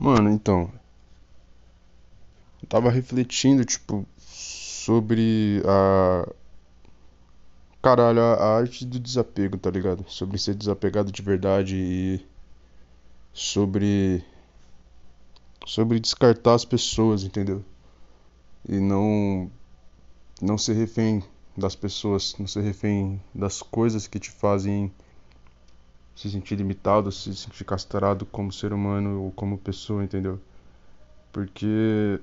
Mano, então. Eu tava refletindo, tipo, sobre a. Caralho, a arte do desapego, tá ligado? Sobre ser desapegado de verdade e. Sobre. Sobre descartar as pessoas, entendeu? E não. Não ser refém das pessoas, não ser refém das coisas que te fazem se sentir limitado, se sentir castrado como ser humano ou como pessoa, entendeu? Porque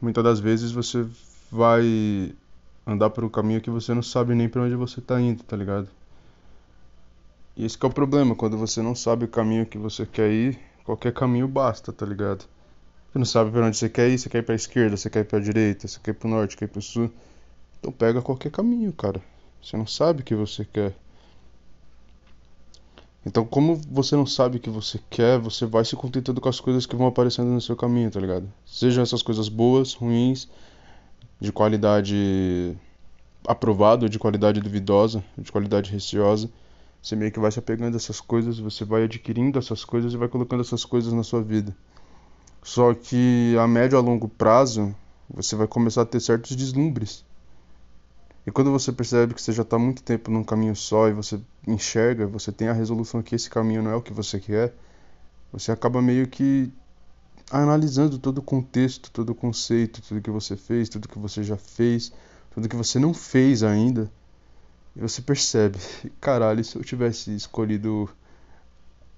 muitas das vezes você vai andar por um caminho que você não sabe nem para onde você tá indo, tá ligado? E esse é o problema, quando você não sabe o caminho que você quer ir, qualquer caminho basta, tá ligado? Você não sabe para onde você quer ir, você quer ir pra esquerda, você quer ir pra direita, você quer ir pro norte, quer ir pro sul. Então pega qualquer caminho, cara. Você não sabe o que você quer. Então, como você não sabe o que você quer, você vai se contentando com as coisas que vão aparecendo no seu caminho, tá ligado? Sejam essas coisas boas, ruins, de qualidade aprovada de qualidade duvidosa, de qualidade receosa. Você meio que vai se apegando a essas coisas, você vai adquirindo essas coisas e vai colocando essas coisas na sua vida. Só que a médio a longo prazo, você vai começar a ter certos deslumbres e quando você percebe que você já está muito tempo num caminho só e você enxerga, você tem a resolução que esse caminho não é o que você quer, você acaba meio que analisando todo o contexto, todo o conceito, tudo que você fez, tudo que você já fez, tudo que você não fez ainda. E você percebe, caralho, se eu tivesse escolhido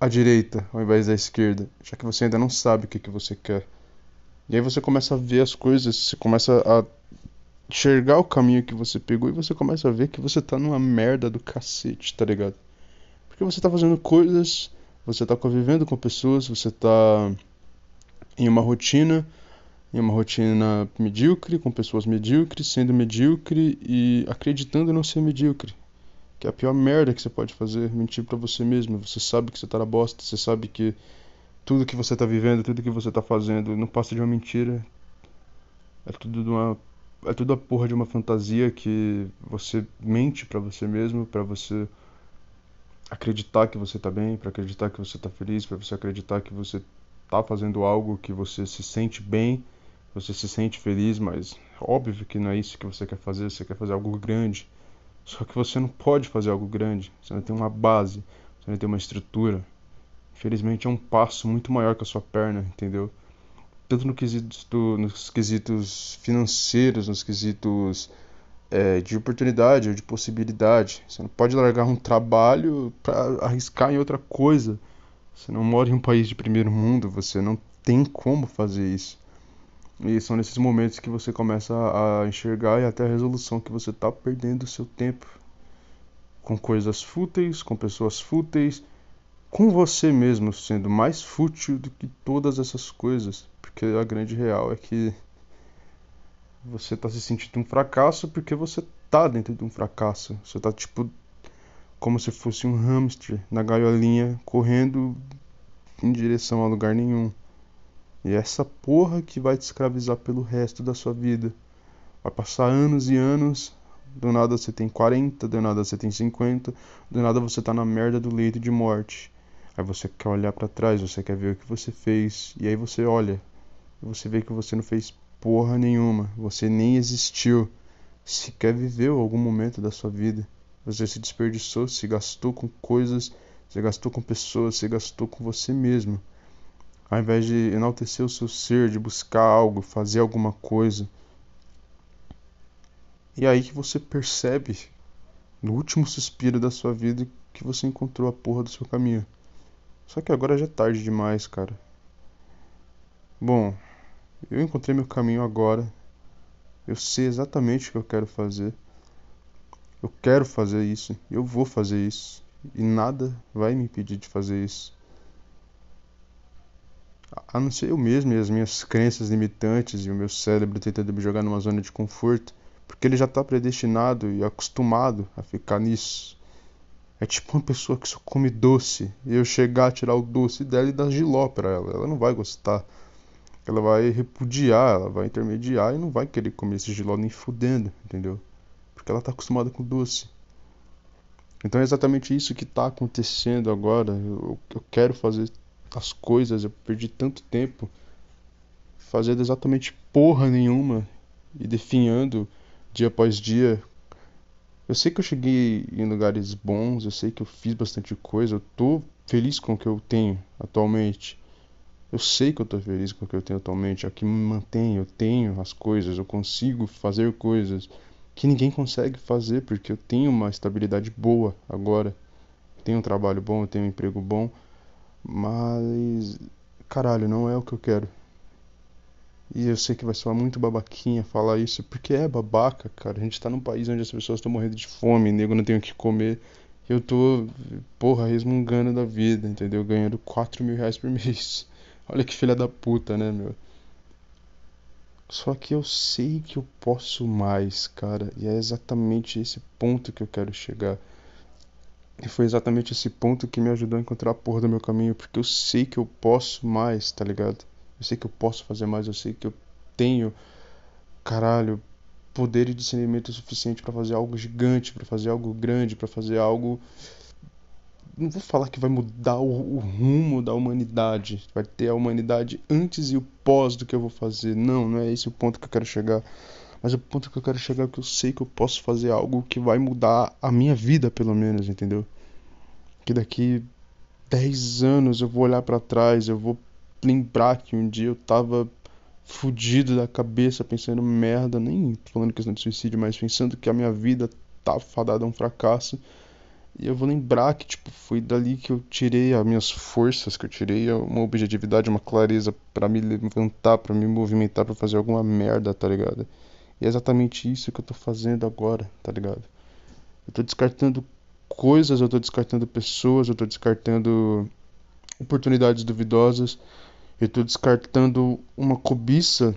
a direita ao invés da esquerda, já que você ainda não sabe o que, que você quer. E aí você começa a ver as coisas, você começa a enxergar o caminho que você pegou e você começa a ver que você tá numa merda do cacete, tá ligado? Porque você tá fazendo coisas, você tá convivendo com pessoas, você tá em uma rotina, em uma rotina medíocre, com pessoas medíocres, sendo medíocre e acreditando não ser medíocre. Que é a pior merda que você pode fazer, mentir para você mesmo. Você sabe que você tá na bosta, você sabe que tudo que você tá vivendo, tudo que você tá fazendo não passa de uma mentira. É tudo de uma é tudo a porra de uma fantasia que você mente para você mesmo, para você acreditar que você tá bem, para acreditar que você tá feliz, para você acreditar que você tá fazendo algo que você se sente bem, você se sente feliz, mas óbvio que não é isso que você quer fazer, você quer fazer algo grande. Só que você não pode fazer algo grande, você não tem uma base, você não tem uma estrutura. Infelizmente é um passo muito maior que a sua perna, entendeu? Tanto no quesito, nos quesitos financeiros, nos quesitos é, de oportunidade ou de possibilidade. Você não pode largar um trabalho para arriscar em outra coisa. Você não mora em um país de primeiro mundo, você não tem como fazer isso. E são nesses momentos que você começa a enxergar e até a resolução que você está perdendo o seu tempo com coisas fúteis, com pessoas fúteis, com você mesmo sendo mais fútil do que todas essas coisas porque a grande real é que você tá se sentindo um fracasso porque você tá dentro de um fracasso. Você tá tipo como se fosse um hamster na gaiolinha correndo em direção a lugar nenhum. E é essa porra que vai te escravizar pelo resto da sua vida. Vai passar anos e anos, do nada você tem 40, do nada você tem 50, do nada você tá na merda do leito de morte. Aí você quer olhar para trás, você quer ver o que você fez, e aí você olha você vê que você não fez porra nenhuma, você nem existiu, sequer viveu algum momento da sua vida. Você se desperdiçou, se gastou com coisas, se gastou com pessoas, se gastou com você mesmo. Ao invés de enaltecer o seu ser, de buscar algo, fazer alguma coisa. E é aí que você percebe, no último suspiro da sua vida, que você encontrou a porra do seu caminho. Só que agora já é tarde demais, cara. Bom, eu encontrei meu caminho agora. Eu sei exatamente o que eu quero fazer. Eu quero fazer isso. Eu vou fazer isso. E nada vai me impedir de fazer isso. A não ser eu mesmo e as minhas crenças limitantes e o meu cérebro tentando me jogar numa zona de conforto. Porque ele já está predestinado e acostumado a ficar nisso. É tipo uma pessoa que só come doce e eu chegar, tirar o doce dela e dar giló para ela. Ela não vai gostar ela vai repudiar, ela vai intermediar e não vai querer comer esse giló nem fudendo, entendeu? Porque ela tá acostumada com doce. Então é exatamente isso que tá acontecendo agora. Eu, eu quero fazer as coisas, eu perdi tanto tempo fazendo exatamente porra nenhuma e definhando dia após dia. Eu sei que eu cheguei em lugares bons, eu sei que eu fiz bastante coisa, eu tô feliz com o que eu tenho atualmente. Eu sei que eu tô feliz com o que eu tenho atualmente, é o que me mantém, eu tenho as coisas, eu consigo fazer coisas que ninguém consegue fazer porque eu tenho uma estabilidade boa agora. Tenho um trabalho bom, eu tenho um emprego bom, mas caralho, não é o que eu quero. E eu sei que vai soar muito babaquinha falar isso, porque é babaca, cara. A gente tá num país onde as pessoas estão morrendo de fome, nego não tem o que comer. Eu tô, porra, resmungando da vida, entendeu? Ganhando 4 mil reais por mês. Olha que filha da puta, né, meu? Só que eu sei que eu posso mais, cara. E é exatamente esse ponto que eu quero chegar. E foi exatamente esse ponto que me ajudou a encontrar a porra do meu caminho. Porque eu sei que eu posso mais, tá ligado? Eu sei que eu posso fazer mais. Eu sei que eu tenho, caralho, poder e discernimento suficiente para fazer algo gigante, para fazer algo grande, para fazer algo não vou falar que vai mudar o, o, rumo da humanidade, vai ter a humanidade antes e o pós do que eu vou fazer. Não, não é esse o ponto que eu quero chegar. Mas o ponto que eu quero chegar é que eu sei que eu posso fazer algo que vai mudar a minha vida, pelo menos, entendeu? Que daqui 10 anos eu vou olhar para trás, eu vou lembrar que um dia eu tava fudido da cabeça, pensando merda, nem falando questão de suicídio, mas pensando que a minha vida tá fadada a um fracasso e eu vou lembrar que, tipo, foi dali que eu tirei as minhas forças, que eu tirei uma objetividade, uma clareza para me levantar, para me movimentar, para fazer alguma merda, tá ligado? E é exatamente isso que eu tô fazendo agora, tá ligado? Eu tô descartando coisas, eu tô descartando pessoas, eu tô descartando oportunidades duvidosas, eu tô descartando uma cobiça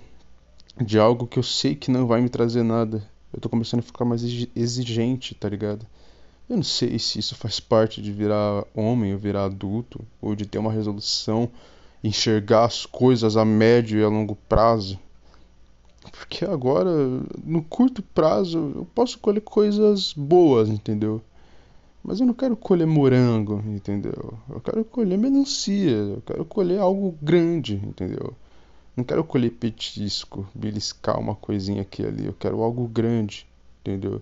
de algo que eu sei que não vai me trazer nada. Eu tô começando a ficar mais exigente, tá ligado? Eu não sei se isso faz parte de virar homem ou virar adulto, ou de ter uma resolução, enxergar as coisas a médio e a longo prazo. Porque agora, no curto prazo, eu posso colher coisas boas, entendeu? Mas eu não quero colher morango, entendeu? Eu quero colher melancia, eu quero colher algo grande, entendeu? Não quero colher petisco, beliscar uma coisinha aqui e ali, eu quero algo grande, entendeu?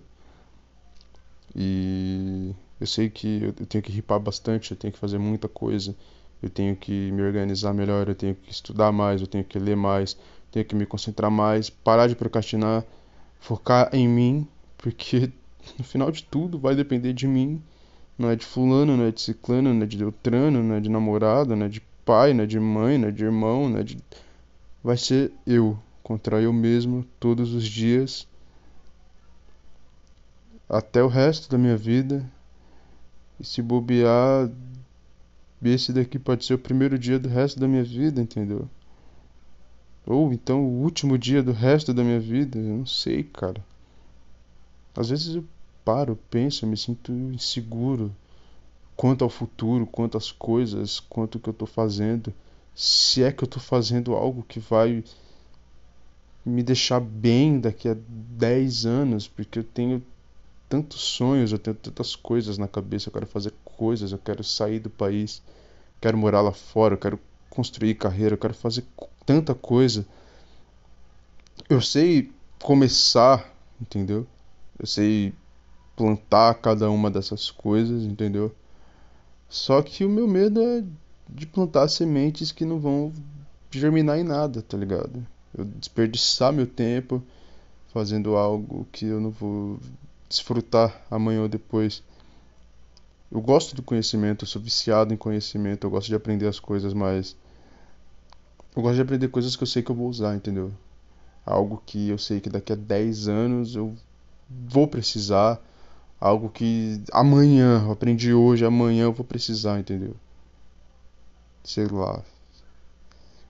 E eu sei que eu tenho que ripar bastante, eu tenho que fazer muita coisa, eu tenho que me organizar melhor, eu tenho que estudar mais, eu tenho que ler mais, tenho que me concentrar mais, parar de procrastinar, focar em mim, porque no final de tudo vai depender de mim, não é de fulano, não é de ciclano, não é de Deltrano, não é de namorado, não é de pai, não é de mãe, não é de irmão, não é de vai ser eu contra eu mesmo todos os dias até o resto da minha vida. E se bobear, esse daqui pode ser o primeiro dia do resto da minha vida, entendeu? Ou então o último dia do resto da minha vida, eu não sei, cara. Às vezes eu paro, penso, me sinto inseguro quanto ao futuro, quanto às coisas, quanto que eu tô fazendo. Se é que eu tô fazendo algo que vai me deixar bem daqui a 10 anos, porque eu tenho tantos sonhos, eu tenho tantas coisas na cabeça, eu quero fazer coisas, eu quero sair do país, quero morar lá fora, eu quero construir carreira, eu quero fazer tanta coisa. Eu sei começar, entendeu? Eu sei plantar cada uma dessas coisas, entendeu? Só que o meu medo é de plantar sementes que não vão germinar em nada, tá ligado? Eu desperdiçar meu tempo fazendo algo que eu não vou desfrutar amanhã ou depois. Eu gosto do conhecimento, eu sou viciado em conhecimento, eu gosto de aprender as coisas, mas eu gosto de aprender coisas que eu sei que eu vou usar, entendeu? Algo que eu sei que daqui a 10 anos eu vou precisar, algo que amanhã, eu aprendi hoje, amanhã eu vou precisar, entendeu? Sei lá.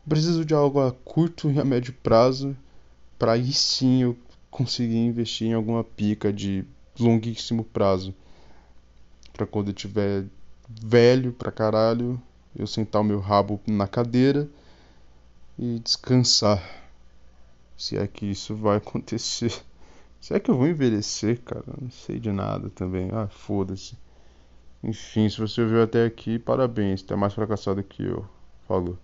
preciso de algo a curto e a médio prazo para aí sim eu conseguir investir em alguma pica de longuíssimo prazo. Para quando eu tiver velho pra caralho, eu sentar o meu rabo na cadeira e descansar. Se é que isso vai acontecer. Se é que eu vou envelhecer, cara, não sei de nada também. Ah, foda-se. Enfim, se você viu até aqui, parabéns, tá mais fracassado que eu. Falou.